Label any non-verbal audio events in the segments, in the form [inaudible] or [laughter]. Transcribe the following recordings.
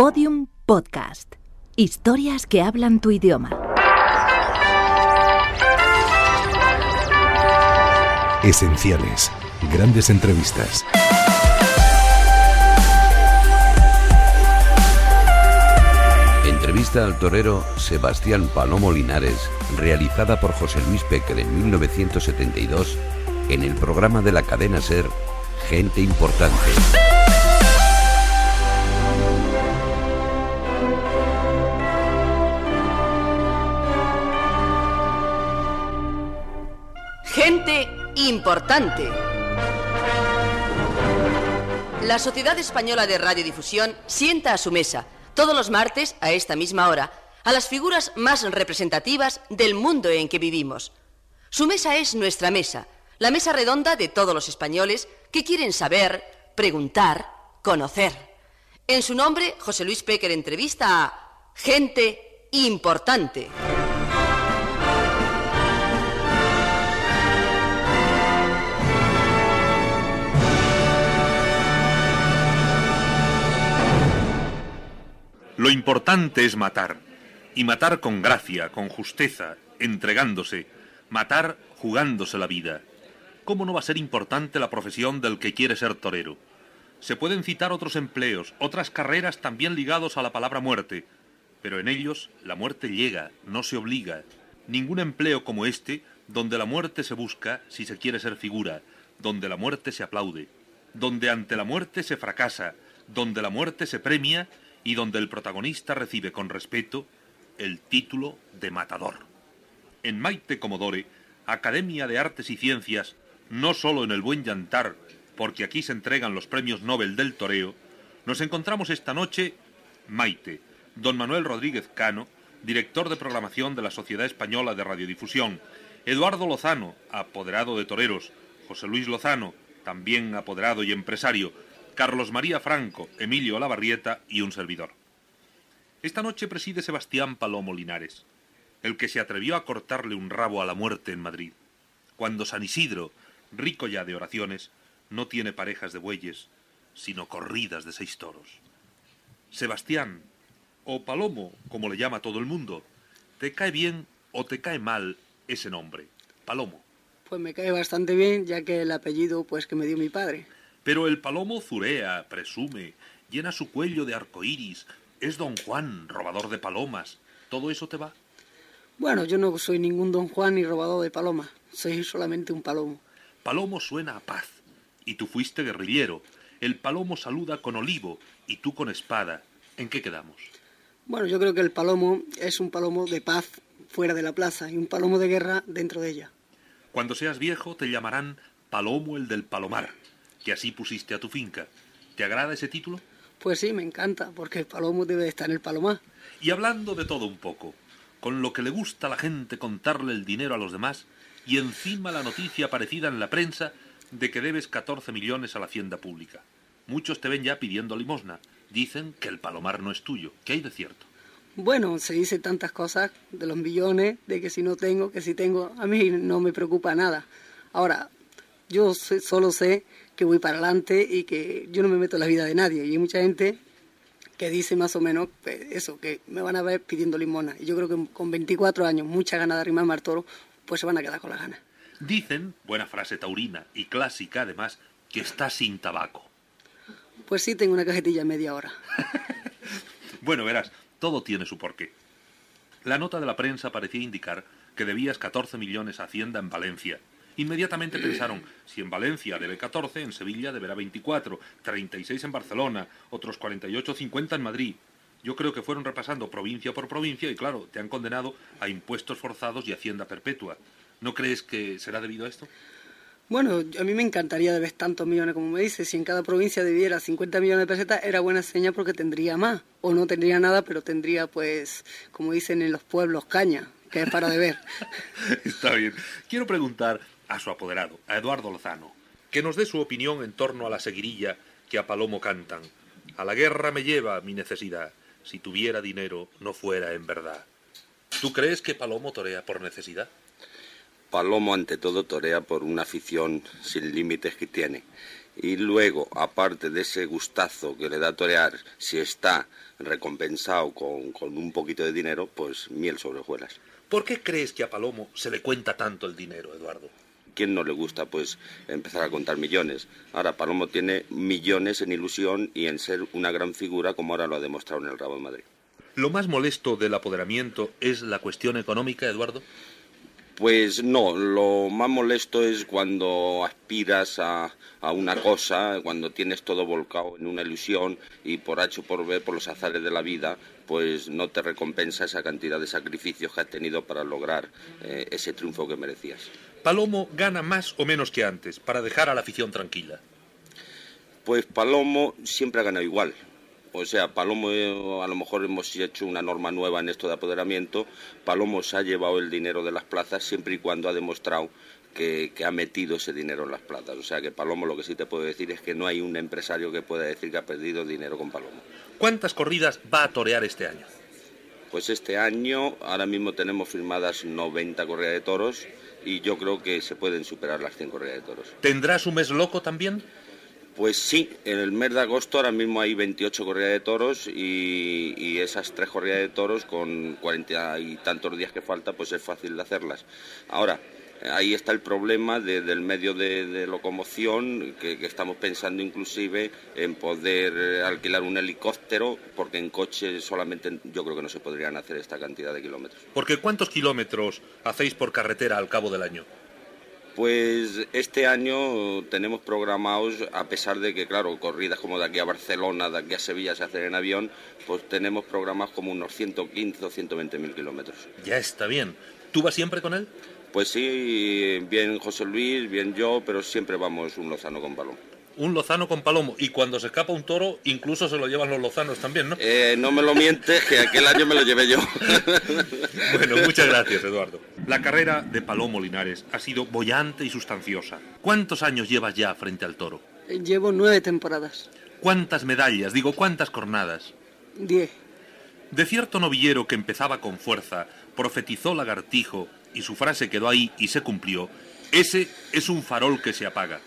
Podium Podcast. Historias que hablan tu idioma. Esenciales. Grandes entrevistas. Entrevista al torero Sebastián Palomo Linares, realizada por José Luis Péquer en 1972 en el programa de la cadena Ser Gente Importante. Importante. La Sociedad Española de Radiodifusión sienta a su mesa, todos los martes, a esta misma hora, a las figuras más representativas del mundo en que vivimos. Su mesa es nuestra mesa, la mesa redonda de todos los españoles que quieren saber, preguntar, conocer. En su nombre, José Luis Péquer entrevista a gente importante. Importante es matar, y matar con gracia, con justeza, entregándose, matar jugándose la vida. ¿Cómo no va a ser importante la profesión del que quiere ser torero? Se pueden citar otros empleos, otras carreras también ligados a la palabra muerte, pero en ellos la muerte llega, no se obliga. Ningún empleo como este, donde la muerte se busca si se quiere ser figura, donde la muerte se aplaude, donde ante la muerte se fracasa, donde la muerte se premia y donde el protagonista recibe con respeto el título de matador. En Maite Comodore, Academia de Artes y Ciencias, no solo en el buen llantar, porque aquí se entregan los premios Nobel del toreo, nos encontramos esta noche Maite, don Manuel Rodríguez Cano, director de programación de la Sociedad Española de Radiodifusión, Eduardo Lozano, apoderado de toreros, José Luis Lozano, también apoderado y empresario, Carlos María Franco, Emilio Olavarrieta y un servidor. Esta noche preside Sebastián Palomo Linares, el que se atrevió a cortarle un rabo a la muerte en Madrid, cuando San Isidro, rico ya de oraciones, no tiene parejas de bueyes, sino corridas de seis toros. Sebastián, o Palomo, como le llama todo el mundo, ¿te cae bien o te cae mal ese nombre? Palomo. Pues me cae bastante bien, ya que el apellido pues que me dio mi padre. Pero el palomo zurea, presume, llena su cuello de arcoíris, es don Juan, robador de palomas. ¿Todo eso te va? Bueno, yo no soy ningún don Juan ni robador de palomas, soy solamente un palomo. Palomo suena a paz, y tú fuiste guerrillero. El palomo saluda con olivo, y tú con espada. ¿En qué quedamos? Bueno, yo creo que el palomo es un palomo de paz fuera de la plaza y un palomo de guerra dentro de ella. Cuando seas viejo te llamarán Palomo el del Palomar, que así pusiste a tu finca. ¿Te agrada ese título? Pues sí, me encanta, porque el palomo debe estar en el palomar. Y hablando de todo un poco, con lo que le gusta a la gente contarle el dinero a los demás, y encima la noticia aparecida en la prensa de que debes 14 millones a la hacienda pública. Muchos te ven ya pidiendo limosna. Dicen que el palomar no es tuyo. ¿Qué hay de cierto? Bueno, se dice tantas cosas de los millones, de que si no tengo, que si tengo, a mí no me preocupa nada. Ahora, yo solo sé que voy para adelante y que yo no me meto en la vida de nadie. Y hay mucha gente que dice más o menos pues, eso, que me van a ver pidiendo limona. Y yo creo que con 24 años, mucha ganas de arrimar al toro, pues se van a quedar con las ganas. Dicen, buena frase taurina y clásica además, que está sin tabaco. Pues sí, tengo una cajetilla media hora. [laughs] Bueno, verás, todo tiene su porqué. La nota de la prensa parecía indicar que debías 14 millones a Hacienda en Valencia. Inmediatamente pensaron, si en Valencia debe 14, en Sevilla deberá 24, 36 en Barcelona, otros 48 50 en Madrid. Yo creo que fueron repasando provincia por provincia y claro, te han condenado a impuestos forzados y hacienda perpetua. ¿No crees que será debido a esto? Bueno, a mí me encantaría deber tantos millones como me dice. Si en cada provincia debiera 50 millones de pesetas, era buena seña porque tendría más. O no tendría nada, pero tendría, pues, como dicen en los pueblos, caña, que es para deber. [laughs] Está bien. Quiero preguntar a su apoderado, a Eduardo Lozano, que nos dé su opinión en torno a la seguirilla que a Palomo cantan. A la guerra me lleva mi necesidad. Si tuviera dinero, no fuera en verdad. ¿Tú crees que Palomo torea por necesidad? Palomo ante todo torea por una afición sin límites que tiene y luego, aparte de ese gustazo que le da torear, si está recompensado con, con un poquito de dinero, pues miel sobre hojuelas. ¿Por qué crees que a Palomo se le cuenta tanto el dinero, Eduardo? ¿Quién no le gusta pues empezar a contar millones? Ahora Palomo tiene millones en ilusión y en ser una gran figura como ahora lo ha demostrado en el Rabo de Madrid. ¿Lo más molesto del apoderamiento es la cuestión económica, Eduardo? Pues no, lo más molesto es cuando aspiras a, a, una cosa, cuando tienes todo volcado en una ilusión y por H o por B, por los azares de la vida, pues no te recompensa esa cantidad de sacrificios que has tenido para lograr eh, ese triunfo que merecías. ¿Palomo gana más o menos que antes para dejar a la afición tranquila? Pues Palomo siempre ha ganado igual. O sea, Palomo, eh, a lo mejor hemos hecho una norma nueva en esto de apoderamiento. Palomo se ha llevado el dinero de las plazas siempre y cuando ha demostrado que, que, ha metido ese dinero en las plazas. O sea, que Palomo lo que sí te puedo decir es que no hay un empresario que pueda decir que ha perdido dinero con Palomo. ¿Cuántas corridas va a torear este año? Pues este año ahora mismo tenemos firmadas 90 corridas de toros y yo creo que se pueden superar las 100 corridas de toros. ¿Tendrás un mes loco también? Pues sí, en el mes de agosto ahora mismo hay 28 corridas de toros y, y, esas tres corridas de toros con 40 y tantos días que falta, pues es fácil de hacerlas. Ahora, ahí está el problema de, del medio de, de locomoción, que, que, estamos pensando inclusive en poder alquilar un helicóptero, porque en coche solamente yo creo que no se podrían hacer esta cantidad de kilómetros. Porque ¿cuántos kilómetros hacéis por carretera al cabo del año? Pues este año tenemos programados, a pesar de que, claro, corridas como de aquí a Barcelona, de aquí a Sevilla se hacen en avión, pues tenemos programados como unos 115 o 120 mil kilómetros. Ya está bien. ¿Tú vas siempre con él? Pues sí, bien José Luis, bien yo, pero siempre vamos un lozano con palomo. Un lozano con palomo. Y cuando se escapa un toro, incluso se lo llevan los lozanos también, ¿no? Eh, no me lo mientes, que aquel año me lo llevé yo. [laughs] bueno, muchas gracias, Eduardo. La carrera de Palomo Linares ha sido bollante y sustanciosa. ¿Cuántos años llevas ya frente al toro? Llevo nueve temporadas. ¿Cuántas medallas? Digo, ¿cuántas cornadas? Diez. De cierto novillero que empezaba con fuerza, profetizó lagartijo y su frase quedó ahí y se cumplió, ese es un farol que se apaga.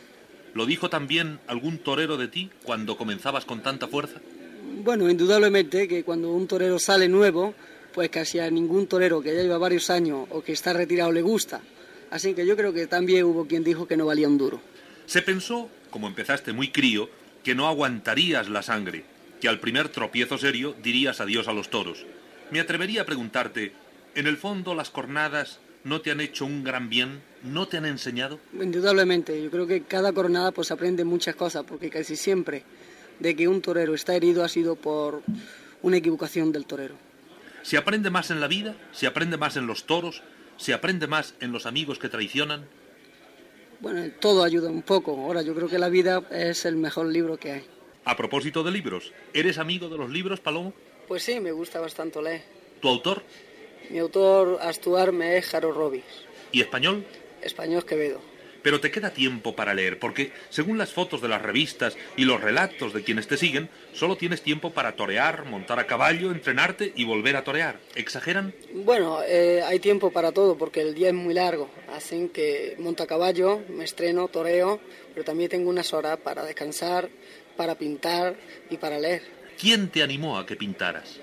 ¿Lo dijo también algún torero de ti cuando comenzabas con tanta fuerza? Bueno, indudablemente que cuando un torero sale nuevo, pues casi a ningún torero que ya lleva varios años o que está retirado le gusta. Así que yo creo que también hubo quien dijo que no valía un duro. Se pensó, como empezaste muy crío, que no aguantarías la sangre, que al primer tropiezo serio dirías adiós a los toros. Me atrevería a preguntarte, ¿en el fondo las cornadas no te han hecho un gran bien? ¿No te han enseñado? Indudablemente, yo creo que cada cornada pues aprende muchas cosas, porque casi siempre de que un torero está herido ha sido por una equivocación del torero. ¿Se aprende más en la vida? ¿Se aprende más en los toros? ¿Se aprende más en los amigos que traicionan? Bueno, todo ayuda un poco. Ahora yo creo que la vida es el mejor libro que hay. A propósito de libros, ¿eres amigo de los libros, Palomo? Pues sí, me gusta bastante leer. ¿Tu autor? Mi autor actuar me es Jaro Robis. ¿Y español? Español Quevedo. Pero te queda tiempo para leer, porque según las fotos de las revistas y los relatos de quienes te siguen, solo tienes tiempo para torear, montar a caballo, entrenarte y volver a torear. ¿Exageran? Bueno, eh, hay tiempo para todo, porque el día es muy largo. Así que monto a caballo, me estreno, toreo, pero también tengo unas horas para descansar, para pintar y para leer. ¿Quién te animó a que pintaras?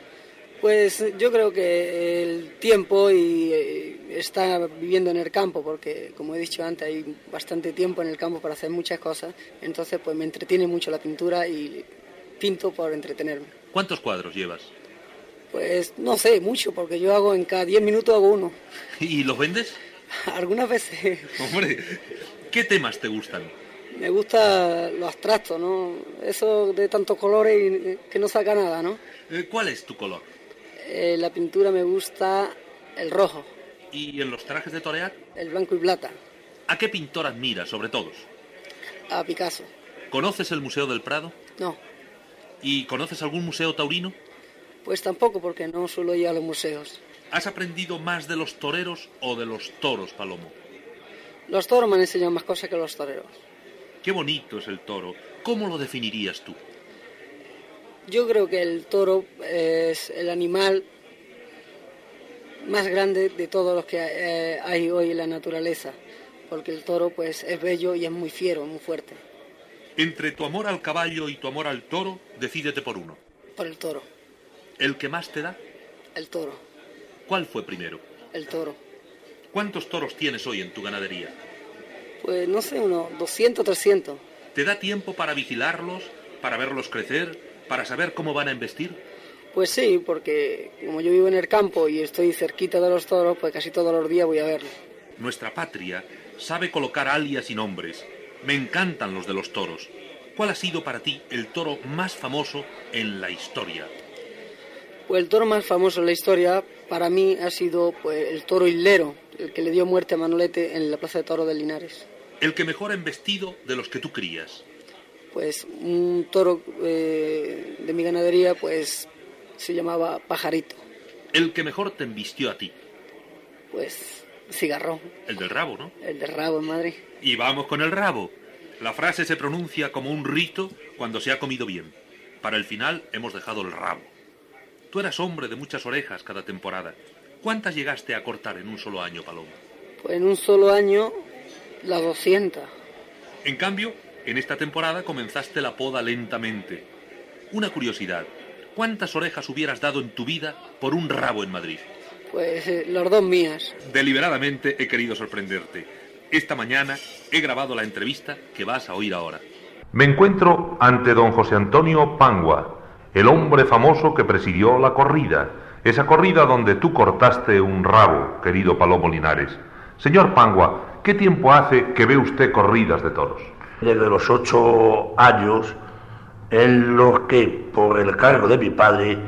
Pues yo creo que el tiempo y eh, estar viviendo en el campo, porque como he dicho antes hay bastante tiempo en el campo para hacer muchas cosas, entonces pues me entretiene mucho la pintura y pinto por entretenerme. ¿Cuántos cuadros llevas? Pues no sé, mucho, porque yo hago en cada 10 minutos hago uno. ¿Y los vendes? [laughs] Algunas veces. Hombre, ¿qué temas te gustan? Me gusta lo abstracto, ¿no? Eso de tantos colores y que no saca nada, ¿no? ¿Cuál es tu color? Eh, la pintura me gusta el rojo. ¿Y en los trajes de torear? El blanco y plata. ¿A qué pintor admiras sobre todos? A Picasso. ¿Conoces el Museo del Prado? No. ¿Y conoces algún museo taurino? Pues tampoco, porque no suelo ir a los museos. ¿Has aprendido más de los toreros o de los toros, Palomo? Los toros me han enseñado más cosas que los toreros. Qué bonito es el toro. ¿Cómo lo definirías tú? Yo creo que el toro es el animal más grande de todos los que eh, hay hoy en la naturaleza, porque el toro pues es bello y es muy fiero, muy fuerte. Entre tu amor al caballo y tu amor al toro, decídete por uno. Por el toro. ¿El que más te da? El toro. ¿Cuál fue primero? El toro. ¿Cuántos toros tienes hoy en tu ganadería? Pues no sé, unos 200, 300. ¿Te da tiempo para vigilarlos, para verlos crecer, para saber cómo van a embestir? Pues sí, porque como yo vivo en el campo y estoy cerquita de los toros, pues casi todos los días voy a verlos. Nuestra patria sabe colocar alias y nombres. Me encantan los de los toros. ¿Cuál ha sido para ti el toro más famoso en la historia? Pues el toro más famoso en la historia para mí ha sido pues, el toro hilero, el que le dio muerte a Manolete en la Plaza de Toro de Linares. El que mejor ha embestido de los que tú crías. Pues un toro eh, de mi ganadería pues se llamaba Pajarito. El que mejor te embistió a ti. Pues cigarrón. El del rabo, ¿no? El del rabo en Madrid. Y vamos con el rabo. La frase se pronuncia como un rito cuando se ha comido bien. Para el final hemos dejado el rabo. Tú eras hombre de muchas orejas cada temporada. ¿Cuántas llegaste a cortar en un solo año, Paloma? Pues en un solo año las 200. En cambio, en esta temporada comenzaste la poda lentamente. Una curiosidad. ¿Cuántas orejas hubieras dado en tu vida por un rabo en Madrid? Pues eh, los dos mías. Deliberadamente he querido sorprenderte. Esta mañana he grabado la entrevista que vas a oír ahora. Me encuentro ante don José Antonio Pangua, el hombre famoso que presidió la corrida, esa corrida donde tú cortaste un rabo, querido Palomo Linares. Señor Pangua, ¿qué tiempo hace que ve usted corridas de toros? Desde los ocho años en los que, por el cargo de mi padre,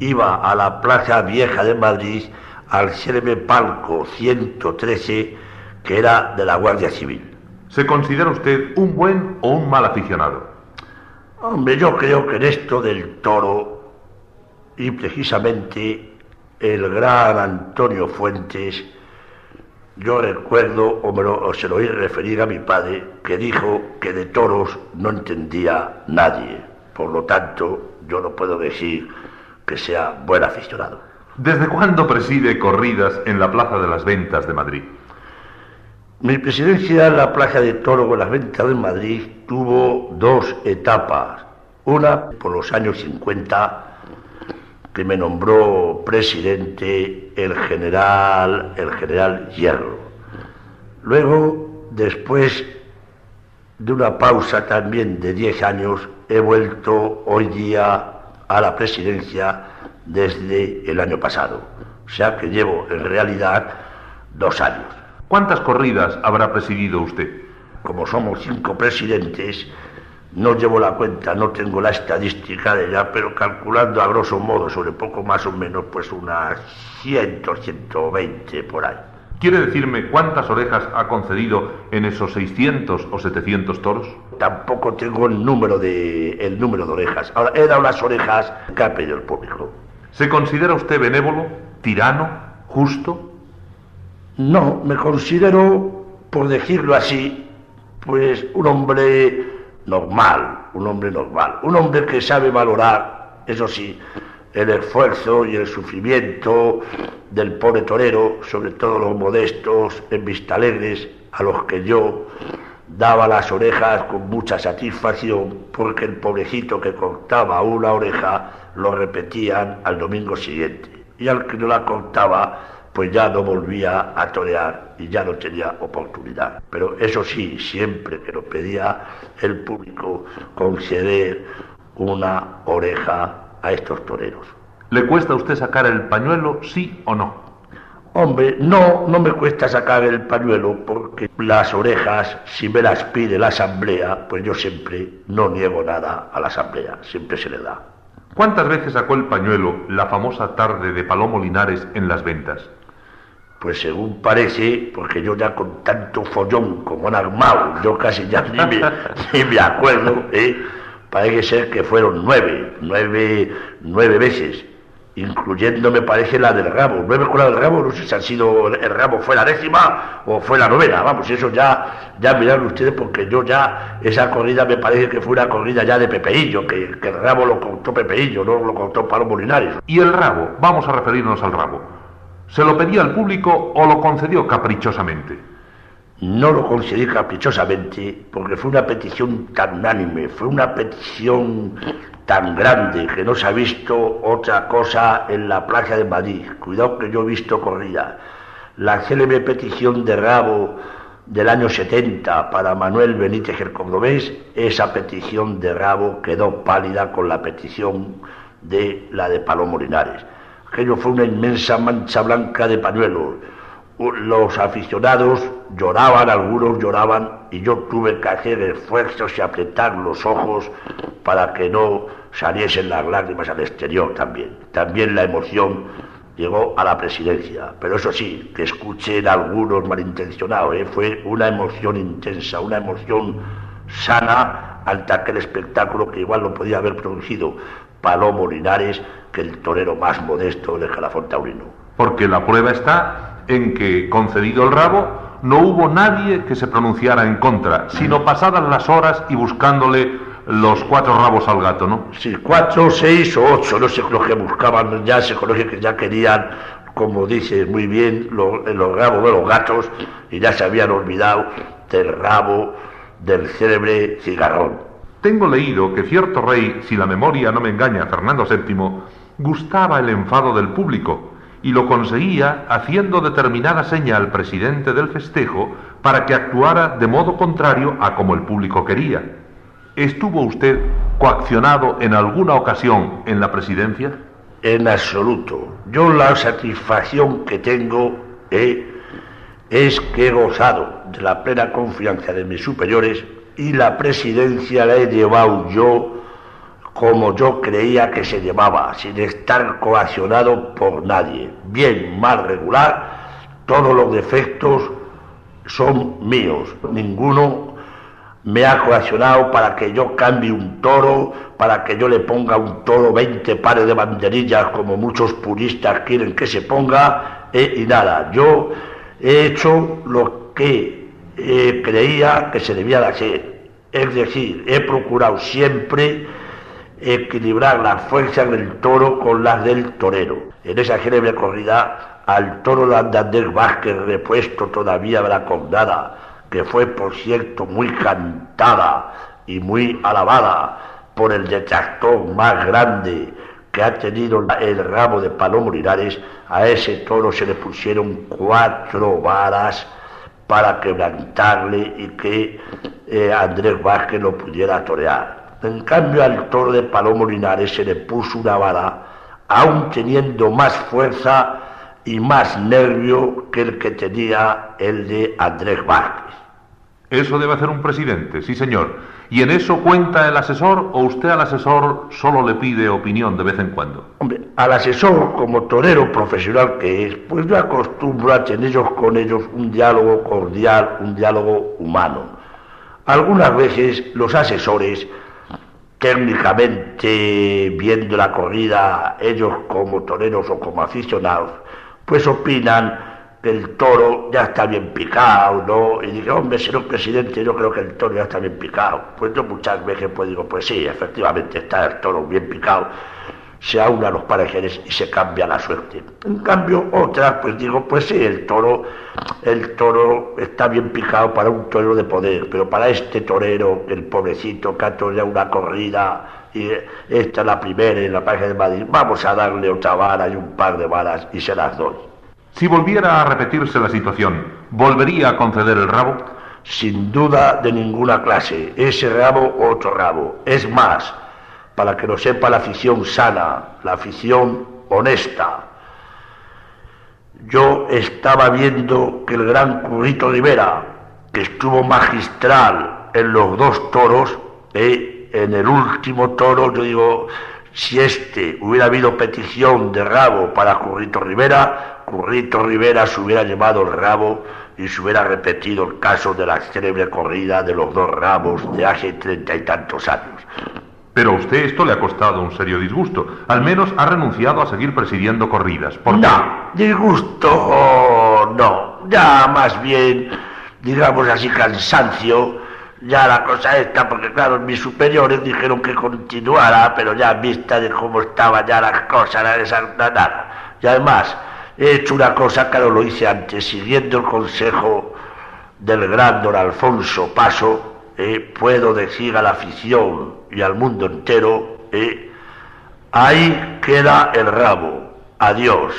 iba a la Plaza Vieja de Madrid al célebre palco 113, que era de la Guardia Civil. ¿Se considera usted un buen o un mal aficionado? Hombre, yo creo que en esto del toro, y precisamente el gran Antonio Fuentes, yo recuerdo, o, me lo, o se lo oí referir a mi padre, que dijo que de toros no entendía nadie. Por lo tanto, yo no puedo decir que sea buen aficionado. ¿Desde cuándo preside corridas en la Plaza de las Ventas de Madrid? Mi presidencia en la Plaza de Toro en las Ventas de Madrid tuvo dos etapas. Una por los años 50, que me nombró presidente el general, el general Hierro. Luego, después de una pausa también de 10 años, he vuelto hoy día a la presidencia desde el año pasado. O sea que llevo en realidad dos años. ¿Cuántas corridas habrá presidido usted? Como somos cinco presidentes, no llevo la cuenta, no tengo la estadística de ella, pero calculando a grosso modo, sobre poco más o menos, pues unas 100, 120 por ahí. ¿Quiere decirme cuántas orejas ha concedido en esos 600 o 700 toros? Tampoco tengo el número de, el número de orejas. Ahora, he dado las orejas que ha pedido el público. ¿Se considera usted benévolo, tirano, justo? No, me considero, por decirlo así, pues un hombre normal, un hombre normal, un hombre que sabe valorar, eso sí, el esfuerzo y el sufrimiento del pobre torero, sobre todo los modestos en Vistalegres, a los que yo daba las orejas con mucha satisfacción, porque el pobrecito que cortaba una oreja lo repetían al domingo siguiente, y al que no la cortaba, pues ya no volvía a torear y ya no tenía oportunidad. Pero eso sí, siempre que lo pedía el público, conceder una oreja a estos toreros. ¿Le cuesta a usted sacar el pañuelo, sí o no? Hombre, no, no me cuesta sacar el pañuelo porque las orejas, si me las pide la asamblea, pues yo siempre no niego nada a la asamblea, siempre se le da. ¿Cuántas veces sacó el pañuelo la famosa tarde de Palomo Linares en las ventas? Pues según parece, porque yo ya con tanto follón como han armado, yo casi ya [laughs] ni me, acuerdo, ¿eh? parece ser que fueron nueve, nueve, nueve veces, incluyendo me parece la del rabo. Nueve con la del rabo, no sé si han sido, el rabo fue la décima o fue la novena, vamos, eso ya, ya miran ustedes porque yo ya, esa corrida me parece que fue una corrida ya de Pepeillo, que, el rabo lo contó Pepeillo, no lo contó Palomo Linares. ¿Y el rabo? Vamos a referirnos al rabo. ¿Se lo pedía al público o lo concedió caprichosamente? no lo conseguí caprichosamente porque fue una petición tan unánime, fue una petición tan grande que no se ha visto otra cosa en la playa de Madrid. Cuidado que yo he visto corrida. La célebre petición de Rabo del año 70 para Manuel Benítez el Cordobés, esa petición de Rabo quedó pálida con la petición de la de Palomo Linares. Aquello fue una inmensa mancha blanca de pañuelos. Los aficionados lloraban, algunos lloraban, y yo tuve que hacer esfuerzos y apretar los ojos para que no saliesen las lágrimas al exterior también. También la emoción llegó a la presidencia. Pero eso sí, que escuchen algunos malintencionados, ¿eh? fue una emoción intensa, una emoción sana ante aquel espectáculo que igual no podía haber producido Palomo Linares que el torero más modesto del Jalafón taurino. Porque la prueba está en que, concedido el rabo, no hubo nadie que se pronunciara en contra, sino pasadas las horas y buscándole los cuatro rabos al gato, ¿no? Sí, cuatro, seis o ocho, no sé lo que buscaban, ya se conoce que ya querían, como dice muy bien, los, los rabos de los gatos y ya se habían olvidado del rabo del célebre cigarrón. Tengo leído que cierto rey, si la memoria no me engaña, Fernando VII, gustaba el enfado del público y lo conseguía haciendo determinada seña al presidente del festejo para que actuara de modo contrario a como el público quería. ¿Estuvo usted coaccionado en alguna ocasión en la presidencia? En absoluto. Yo la satisfacción que tengo eh, es que he gozado de la plena confianza de mis superiores y la presidencia la he llevado yo como yo creía que se llevaba, sin estar coaccionado por nadie. Bien, mal, regular, todos los defectos son míos. Ninguno me ha coaccionado para que yo cambie un toro, para que yo le ponga un toro 20 pares de banderillas como muchos puristas quieren que se ponga, eh, y nada, yo he hecho lo que eh, creía que se debía de hacer. Es decir, he procurado siempre equilibrar las fuerzas del toro con las del torero. En esa célebre corrida, al toro de Andrés Vázquez repuesto todavía de la condada, que fue por cierto muy cantada y muy alabada por el detractor más grande que ha tenido el ramo de Palomo Linares, a ese toro se le pusieron cuatro varas para quebrantarle y que eh, Andrés Vázquez lo pudiera torear. En cambio al toro de Palomo Linares se le puso una vara, aún teniendo más fuerza y más nervio que el que tenía el de Andrés Vázquez. Eso debe hacer un presidente, sí señor. ¿Y en eso cuenta el asesor o usted al asesor solo le pide opinión de vez en cuando? Hombre, al asesor, como torero profesional que es, pues yo acostumbro a tener con ellos un diálogo cordial, un diálogo humano. Algunas veces los asesores, técnicamente viendo la corrida, ellos como toreros o como aficionados, pues opinan el toro ya está bien picado, ¿no? Y dije, hombre, señor presidente, yo creo que el toro ya está bien picado. Pues yo muchas veces pues digo, pues sí, efectivamente está el toro bien picado, se aunan los parejeres y se cambia la suerte. En cambio, otras, pues digo, pues sí, el toro, el toro está bien picado para un torero de poder, pero para este torero, el pobrecito que ha toreado una corrida y esta es la primera en la página de Madrid, vamos a darle otra vara y un par de varas y se las doy. Si volviera a repetirse la situación, ¿volvería a conceder el rabo? Sin duda de ninguna clase. Ese rabo, otro rabo. Es más, para que lo sepa la afición sana, la afición honesta. Yo estaba viendo que el gran Currito Rivera, que estuvo magistral en los dos toros, eh, en el último toro, yo digo, si este hubiera habido petición de rabo para Currito Rivera, Currito Rivera se hubiera llevado el rabo y se hubiera repetido el caso de la célebre corrida de los dos rabos de hace treinta y tantos años. Pero a usted esto le ha costado un serio disgusto. Al menos ha renunciado a seguir presidiendo corridas. ¿Por no, disgusto no. Ya más bien, digamos así, cansancio. Ya la cosa está, porque claro, mis superiores dijeron que continuara, pero ya en vista de cómo estaban ya las cosas, nada. Y además, He hecho una cosa no lo hice antes, siguiendo el consejo del gran don Alfonso Paso, eh, puedo decir a la afición y al mundo entero, eh, ahí queda el rabo. Adiós.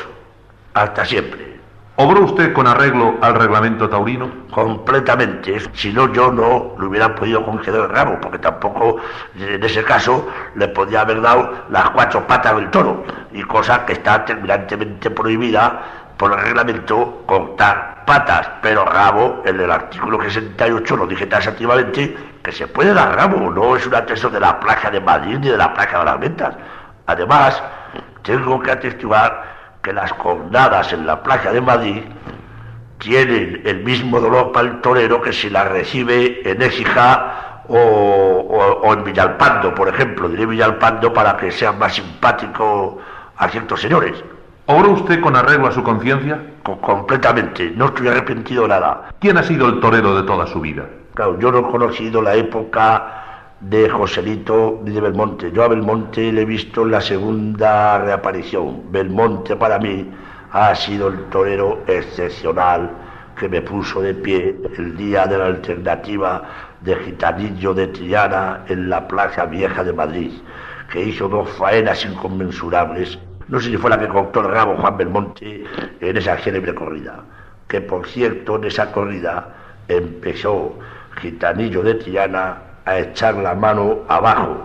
Hasta siempre. ¿Obró usted con arreglo al reglamento taurino? Completamente. Si no, yo no le hubiera podido conceder el rabo, porque tampoco en ese caso le podía haber dado las cuatro patas del toro, y cosa que está terminantemente prohibida por el reglamento cortar patas, pero rabo, en el artículo 68 lo dije taxativamente, que se puede dar rabo, no es un ateso de la placa de Madrid ni de la placa de las ventas. Además, tengo que atestiguar que las cornadas en la placa de Madrid tienen el mismo dolor para el torero que si las recibe en Écija o, en Villalpando, por ejemplo. Diré Villalpando para que sea más simpático a ciertos señores. ¿Obró usted con arreglo a su conciencia? completamente, no estoy arrepentido de nada. ¿Quién ha sido el torero de toda su vida? Claro, yo no he conocido la época de Joselito ni de Belmonte. Yo a Belmonte le he visto en la segunda reaparición. Belmonte para mí ha sido el torero excepcional que me puso de pie el día de la alternativa de Gitanillo de Triana en la Plaza Vieja de Madrid, que hizo dos faenas inconmensurables no sé si fue la que cortó el Juan Belmonte en esa célebre corrida. Que por cierto, en esa corrida empezó Gitanillo de Triana a echar la mano abajo,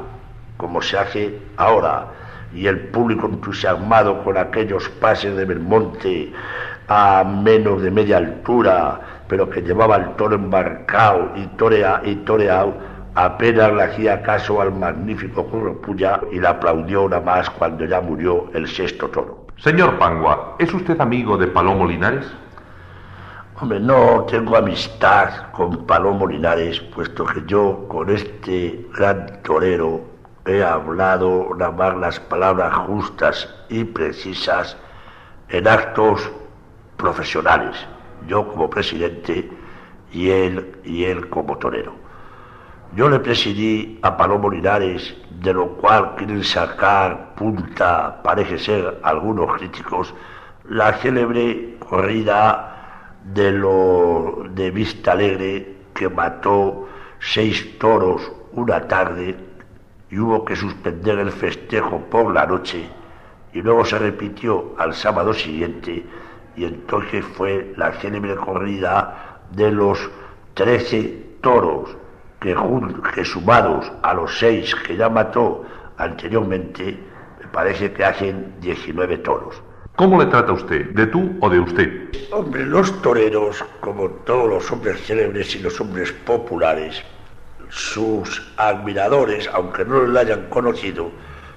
como se hace ahora, y el público entusiasmado con aquellos pases de Belmonte a menos de media altura, pero que llevaba el toro embarcado y, torea, y toreado, apenas le hacía caso al magnífico Curropuya y le aplaudió nada más cuando ya murió el sexto toro. Señor Pangua, ¿es usted amigo de Palomo Linares? Hombre, no tengo amistad con Palomo Linares, puesto que yo con este gran torero he hablado nada más las palabras justas y precisas en actos profesionales. Yo como presidente y él y él como torero. Yo le presidí a Palomo Linares, de lo cual quieren sacar punta, parece ser, algunos críticos, la célebre corrida de, lo, de Vista Alegre que mató seis toros una tarde y hubo que suspender el festejo por la noche y luego se repitió al sábado siguiente y entonces fue la célebre corrida de los trece toros que, sumados a los seis que ya mató anteriormente, me parece que hacen 19 toros. ¿Cómo le trata usted? ¿De tú o de usted? Hombre, los toreros, como todos los hombres célebres y los hombres populares, sus admiradores, aunque no lo hayan conocido,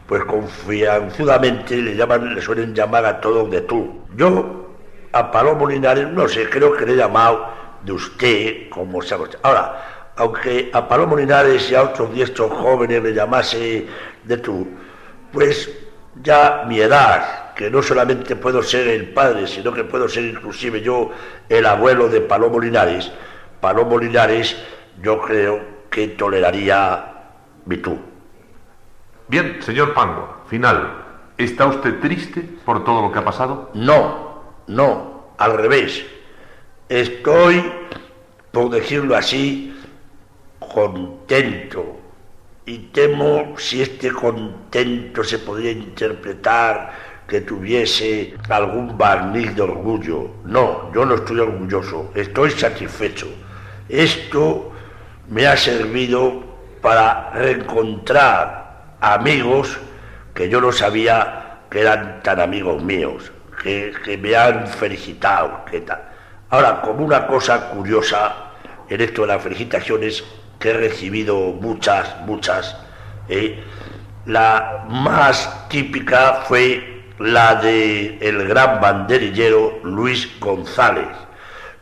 pues confianzudamente le llaman, le suelen llamar a todos de tú. Yo a Palomo Linares, no sé, creo que le he llamado de usted, como se Ahora, aunque a Palomo Linares y a otros diestros jóvenes le llamase de tú, pues ya mi edad, que no solamente puedo ser el padre, sino que puedo ser inclusive yo el abuelo de Palomo Linares, Palomo Linares yo creo que toleraría mi tú. Bien, señor Pango, final. ¿Está usted triste por todo lo que ha pasado? No, no, al revés. Estoy, por decirlo así, contento. Y temo si este contento se podría interpretar que tuviese algún barniz de orgullo. No, yo no estoy orgulloso, estoy satisfecho. Esto me ha servido para reencontrar amigos que yo no sabía que eran tan amigos míos, que, que me han felicitado. Que tal. Ahora, como una cosa curiosa en esto de las felicitaciones, que he recibido muchas, muchas. ¿eh? La más típica fue la de el gran banderillero Luis González.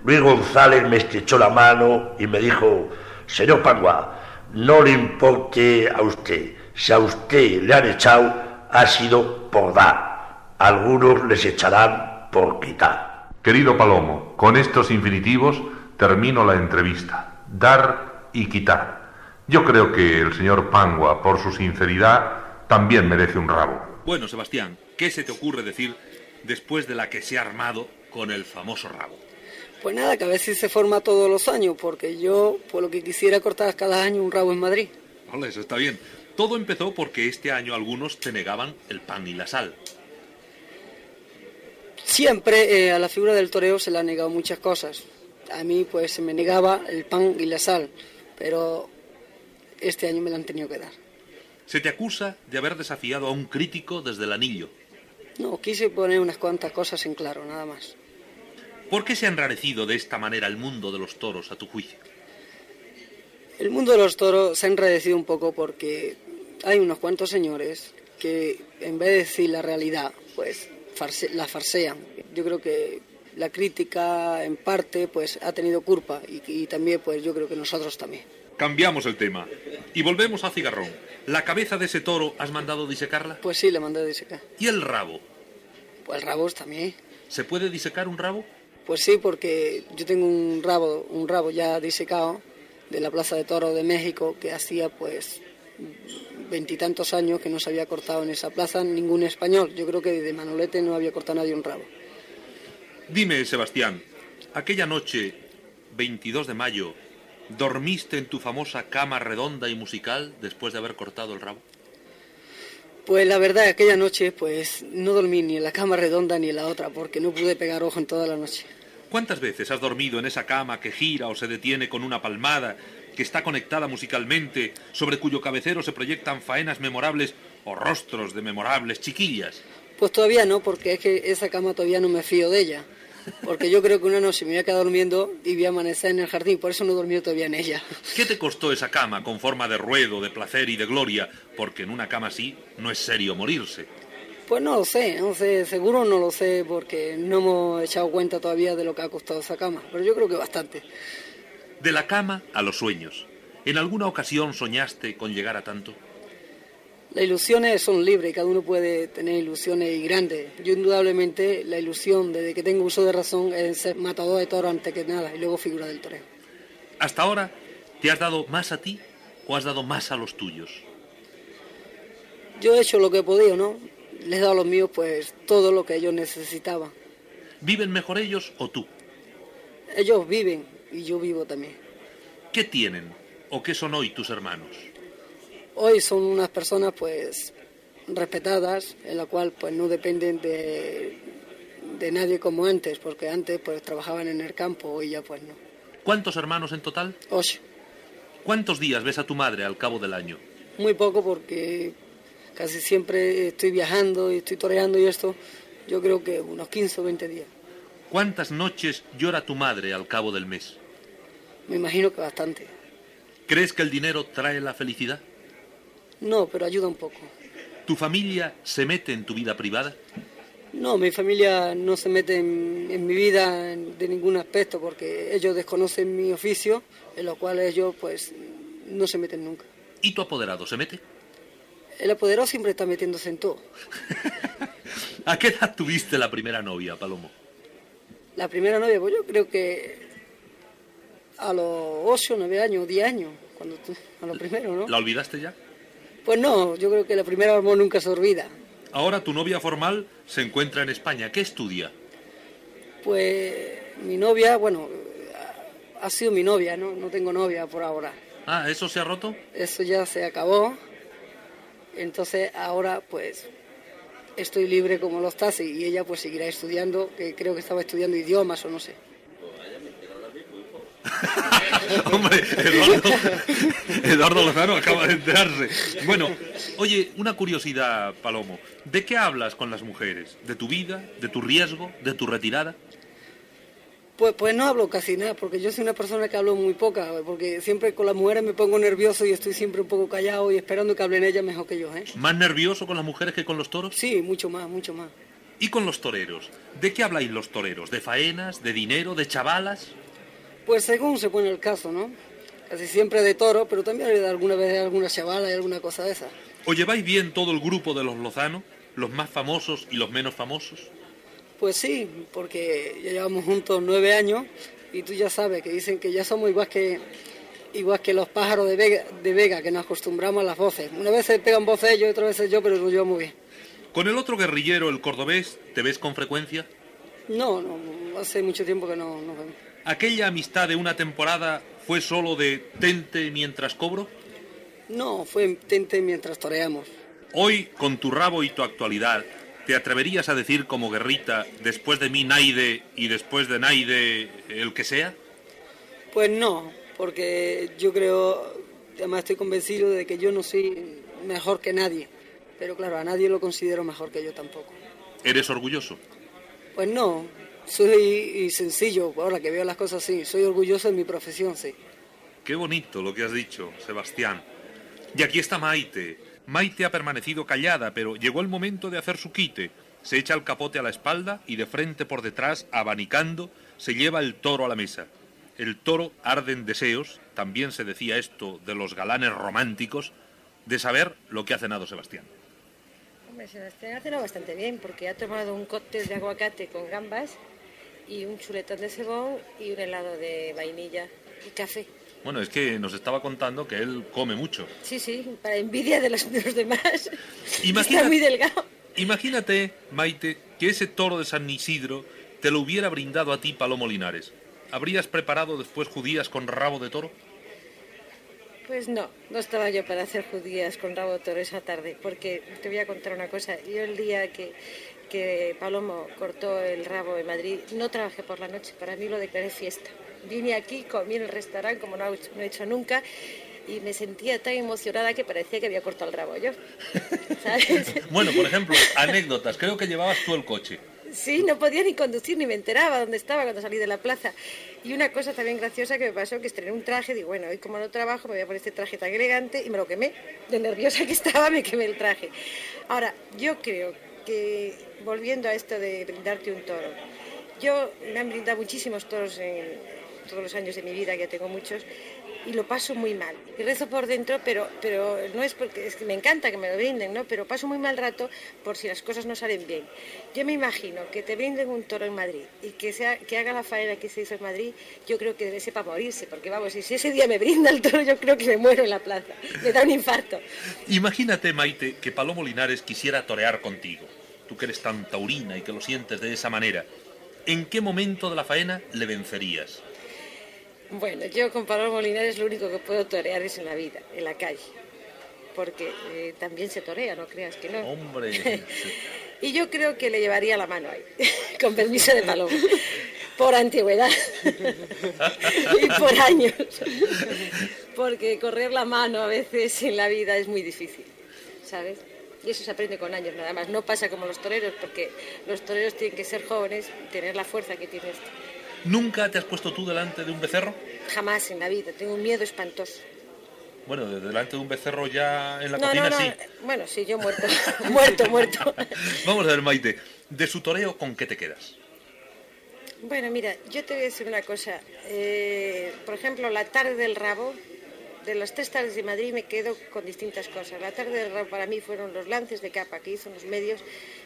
Luis González me estrechó la mano y me dijo, señor Pangua, no le importe a usted, si a usted le han echado, ha sido por dar. Algunos les echarán por quitar. Querido Palomo, con estos infinitivos termino la entrevista. Dar y quitar. Yo creo que el señor Pangua, por su sinceridad, también merece un rabo. Bueno, Sebastián, ¿qué se te ocurre decir después de la que se ha armado con el famoso rabo? Pues nada, que a veces se forma todos los años, porque yo, por lo que quisiera cortar cada año un rabo en Madrid. Vale, eso está bien. Todo empezó porque este año algunos te negaban el pan y la sal. Siempre eh, a la figura del toreo se le han negado muchas cosas. A mí pues se me negaba el pan y la sal, pero este año me la han tenido que dar. Se te acusa de haber desafiado a un crítico desde el anillo. No, quise poner unas cuantas cosas en claro, nada más. ¿Por qué se ha enrarecido de esta manera el mundo de los toros, a tu juicio? El mundo de los toros se ha enrarecido un poco porque hay unos cuantos señores que en vez de decir la realidad, pues la farsean. Yo creo que la crítica en parte pues ha tenido culpa y, y también pues yo creo que nosotros también. Cambiamos el tema y volvemos a Cigarrón. ¿La cabeza de ese toro has mandado disecarla? Pues sí, la mandé a disecar. ¿Y el rabo? Pues el rabo también. ¿Se puede disecar un rabo? Pues sí, porque yo tengo un rabo, un rabo ya disecado de la Plaza de Toro de México que hacía pues veintitantos años que no se había cortado en esa plaza ningún español. Yo creo que de Manolete no había cortado nadie un rabo. Dime, Sebastián, aquella noche, 22 de mayo, ¿dormiste en tu famosa cama redonda y musical después de haber cortado el rabo? Pues la verdad, aquella noche pues no dormí ni en la cama redonda ni en la otra porque no pude pegar ojo en toda la noche. ¿Cuántas veces has dormido en esa cama que gira o se detiene con una palmada, que está conectada musicalmente, sobre cuyo cabecero se proyectan faenas memorables o rostros de memorables chiquillas? Pues todavía no, porque es que esa cama todavía no me fío de ella. Porque yo creo que una noche me voy a quedar durmiendo y voy a amanecer en el jardín, por eso no he dormido todavía en ella. ¿Qué te costó esa cama con forma de ruedo, de placer y de gloria? Porque en una cama así no es serio morirse. Pues no lo sé, no sé, seguro no lo sé porque no hemos echado cuenta todavía de lo que ha costado esa cama, pero yo creo que bastante. De la cama a los sueños. ¿En alguna ocasión soñaste con llegar a tanto? Las ilusiones son libres, cada uno puede tener ilusiones grandes. Yo indudablemente la ilusión desde que tengo uso de razón es ser matador de toro antes que nada y luego figura del toreo. Hasta ahora, ¿te has dado más a ti o has dado más a los tuyos? Yo he hecho lo que he podido, ¿no? les he dado a los míos pues todo lo que ellos necesitaban. ¿Viven mejor ellos o tú? Ellos viven y yo vivo también. ¿Qué tienen o qué son hoy tus hermanos? Hoy son unas personas pues respetadas, en la cual pues no dependen de, de nadie como antes, porque antes pues trabajaban en el campo, hoy ya pues no. ¿Cuántos hermanos en total? Ocho. ¿Cuántos días ves a tu madre al cabo del año? Muy poco porque casi siempre estoy viajando y estoy toreando y esto, yo creo que unos 15 o 20 días. ¿Cuántas noches llora tu madre al cabo del mes? Me imagino que bastante. ¿Crees que el dinero trae la felicidad? No, pero ayuda un poco. ¿Tu familia se mete en tu vida privada? No, mi familia no se mete en, mi vida de ningún aspecto porque ellos desconocen mi oficio, en lo cual ellos pues no se meten nunca. ¿Y tu apoderado se mete? El apoderado siempre está metiéndose en todo. [laughs] ¿A qué edad tuviste la primera novia, Palomo? La primera novia, pues yo creo que a los 8, 9 años, 10 años, cuando a lo primero, ¿no? ¿La olvidaste ya? Pues no, yo creo que la primera amor nunca se olvida. Ahora tu novia formal se encuentra en España. ¿Qué estudia? Pues mi novia, bueno, ha sido mi novia, ¿no? No tengo novia por ahora. Ah, ¿eso se ha roto? Eso ya se acabó. Entonces ahora pues estoy libre como los taxis y ella pues seguirá estudiando, que creo que estaba estudiando idiomas o no sé. [laughs] Hombre, Eduardo, Eduardo Lozano acaba de enterarse. Bueno, oye, una curiosidad, Palomo. ¿De qué hablas con las mujeres? ¿De tu vida? ¿De tu riesgo? ¿De tu retirada? Pues, pues no hablo casi nada, porque yo soy una persona que hablo muy poca, porque siempre con las mujeres me pongo nervioso y estoy siempre un poco callado y esperando que hablen ellas mejor que yo. ¿eh? ¿Más nervioso con las mujeres que con los toros? Sí, mucho más, mucho más. ¿Y con los toreros? ¿De qué habláis los toreros? ¿De faenas? ¿De dinero? ¿De chavalas? Pues según se pone el caso, ¿no? Casi siempre de toro, pero también alguna vez alguna chavala y alguna cosa de esa. ¿O lleváis bien todo el grupo de los Lozano? ¿Los más famosos y los menos famosos? Pues sí, porque ya llevamos juntos nueve años y tú ya sabes que dicen que ya somos igual que igual que los pájaros de Vega, de Vega que nos acostumbramos a las voces. Una vez se pegan voces ellos, otra vez yo, pero lo llevo muy bien. ¿Con el otro guerrillero, el cordobés, te ves con frecuencia? No, no, hace mucho tiempo que no nos vemos. ¿Aquella amistad de una temporada fue solo de tente mientras cobro? No, fue tente mientras toreamos. Hoy, con tu rabo y tu actualidad, ¿te atreverías a decir como guerrita, después de mí Naide y después de Naide el que sea? Pues no, porque yo creo, además estoy convencido de que yo no soy mejor que nadie. Pero claro, a nadie lo considero mejor que yo tampoco. ¿Eres orgulloso? Pues no, soy sencillo, ahora que veo las cosas así, soy orgulloso de mi profesión, sí. Qué bonito lo que has dicho, Sebastián. Y aquí está Maite. Maite ha permanecido callada, pero llegó el momento de hacer su quite. Se echa el capote a la espalda y de frente por detrás, abanicando, se lleva el toro a la mesa. El toro arde en deseos, también se decía esto de los galanes románticos, de saber lo que ha cenado Sebastián. Hombre, Sebastián ha cenado bastante bien porque ha tomado un cóctel de aguacate con gambas y un chuletón de cebón y un helado de vainilla y café. Bueno, es que nos estaba contando que él come mucho. Sí, sí, para envidia de los, demás. [laughs] Imagínate, Está muy delgado. Imagínate, Maite, que ese toro de San Isidro te lo hubiera brindado a ti Palomo Linares. ¿Habrías preparado después judías con rabo de toro? Pues no, no estaba yo para hacer judías con rabo de toro esa tarde, porque te voy a contar una cosa. Yo el día que, que Palomo cortó el rabo en Madrid, no trabajé por la noche, para mí lo declaré fiesta. Vine aquí, comí en el restaurante como no, he hecho nunca y me sentía tan emocionada que parecía que había cortado el rabo yo. [laughs] bueno, por ejemplo, anécdotas. Creo que llevabas tú el coche. Sí, no podía ni conducir ni me enteraba dónde estaba cuando salí de la plaza. Y una cosa también graciosa que me pasó, que estrené un traje, digo, bueno, hoy como no trabajo me voy a poner este traje tan elegante y me lo quemé. De nerviosa que estaba me quemé el traje. Ahora, yo creo que, volviendo a esto de brindarte un toro, yo me han brindado muchísimos toros en todos los años de mi vida, ya tengo muchos, y lo paso muy mal. Y rezo por dentro, pero, pero no es porque es que me encanta que me lo brinden, ¿no? Pero paso muy mal rato por si las cosas no salen bien. Yo me imagino que te brinden un toro en Madrid y que, sea, que haga la faena que se hizo en Madrid, yo creo que debe ser para morirse, porque vamos, si ese día me brinda el toro, yo creo que me muero en la plaza, me da un infarto. Imagínate, Maite, que Palomo Linares quisiera torear contigo. Tú que eres tan taurina y que lo sientes de esa manera. ¿En qué momento de la faena le vencerías? Bueno, yo con Palomo Linares lo único que puedo torear es en la vida, en la calle. Porque eh, también se torea, no creas que no. Hombre. [laughs] y yo creo que le llevaría la mano ahí, [laughs] con permiso de Palomo. Por antigüedad [laughs] y por años. Porque correr la mano a veces en la vida es muy difícil, ¿sabes? Y eso se aprende con años nada más. No pasa como los toreros, porque los toreros tienen que ser jóvenes y tener la fuerza que tiene este. ¿Nunca te has puesto tú delante de un becerro? Jamás en la vida, tengo un miedo espantoso. Bueno, delante de un becerro ya en la cocina no, sí. Bueno, sí, yo muerto, [laughs] [laughs] muerto, muerto. [laughs] Vamos a ver, Maite, de su toreo, ¿con qué te quedas? Bueno, mira, yo te voy a decir una cosa. Eh, por ejemplo, la tarde del rabo, de las tres tardes de Madrid me quedo con distintas cosas. La tarde del rabo para mí fueron los lances de capa que hizo en los medios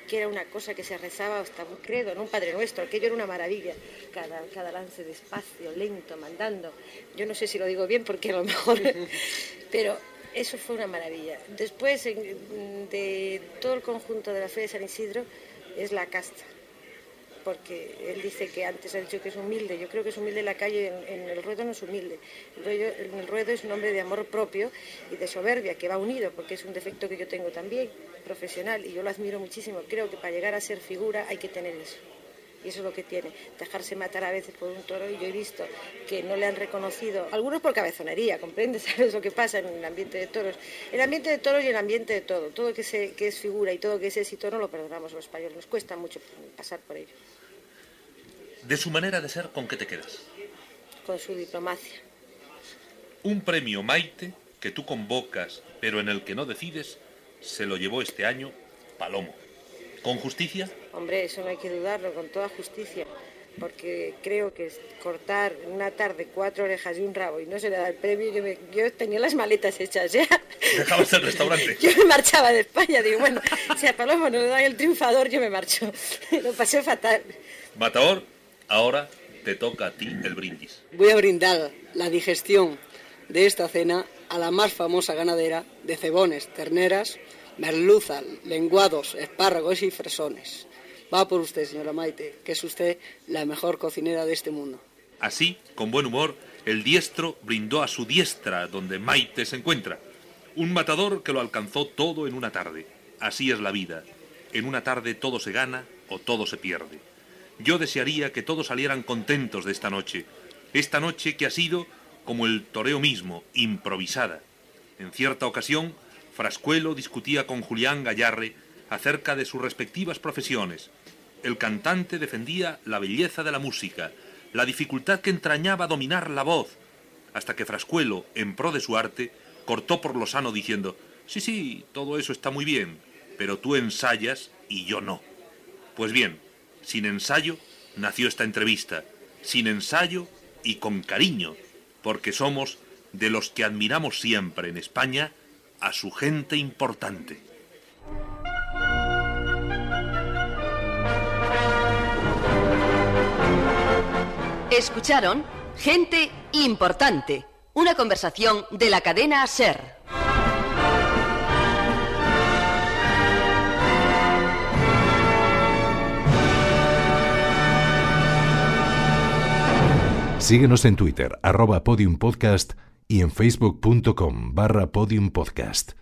que era una cosa que se rezaba hasta un credo, ¿no? un Padre Nuestro, aquello era una maravilla, cada, cada lance despacio, lento, mandando. Yo no sé si lo digo bien porque a lo mejor, [laughs] pero eso fue una maravilla. Después, de todo el conjunto de la fe de San Isidro, es la casta porque él dice que antes ha dicho que es humilde, yo creo que es humilde en la calle, en, el ruedo no es humilde, el, el ruedo es un hombre de amor propio y de soberbia, que va unido, porque es un defecto que yo tengo también, profesional, y yo lo admiro muchísimo, creo que para llegar a ser figura hay que tener eso. Y eso es lo que tiene, dejarse matar a veces por un toro. Y yo he visto que no le han reconocido, algunos por cabezonería, ¿comprendes? [laughs] ¿Sabes lo que pasa en el ambiente de toros? El ambiente de toros y el ambiente de todo. Todo que, se, que es figura y todo que es éxito no lo perdonamos los españoles. Nos cuesta mucho pasar por ello. De su manera de ser, ¿con qué te quedas? Con su diplomacia. Un premio Maite que tú convocas, pero en el que no decides, se lo llevó este año Palomo. ¿Con justicia? Hombre, eso no hay que dudarlo, con toda justicia. Porque creo que cortar una tarde cuatro orejas y un rabo y no se le da el premio, yo, tenía las maletas hechas ya. Dejabas el restaurante. [laughs] yo me marchaba de España, digo, bueno, si a Palomo no le dan el triunfador, yo me marcho. [laughs] lo pasé fatal. Matador, ahora te toca a ti el brindis. Voy a brindar la digestión de esta cena a la más famosa ganadera de cebones, terneras, merluza, lenguados, espárragos y fresones. Va por usted, señora Maite, que es usted la mejor cocinera de este mundo. Así, con buen humor, el diestro brindó a su diestra donde Maite se encuentra. Un matador que lo alcanzó todo en una tarde. Así es la vida. En una tarde todo se gana o todo se pierde. Yo desearía que todos salieran contentos de esta noche. Esta noche que ha sido como el toreo mismo, improvisada. En cierta ocasión, Frascuelo discutía con Julián Gallarre acerca de sus respectivas profesiones. El cantante defendía la belleza de la música, la dificultad que entrañaba dominar la voz, hasta que Frascuelo, en pro de su arte, cortó por lo sano diciendo, sí, sí, todo eso está muy bien, pero tú ensayas y yo no. Pues bien, sin ensayo nació esta entrevista, sin ensayo y con cariño, porque somos de los que admiramos siempre en España a su gente importante. Escucharon Gente Importante, una conversación de la cadena Ser. Síguenos en Twitter, arroba podiumpodcast y en facebook.com barra podiumpodcast.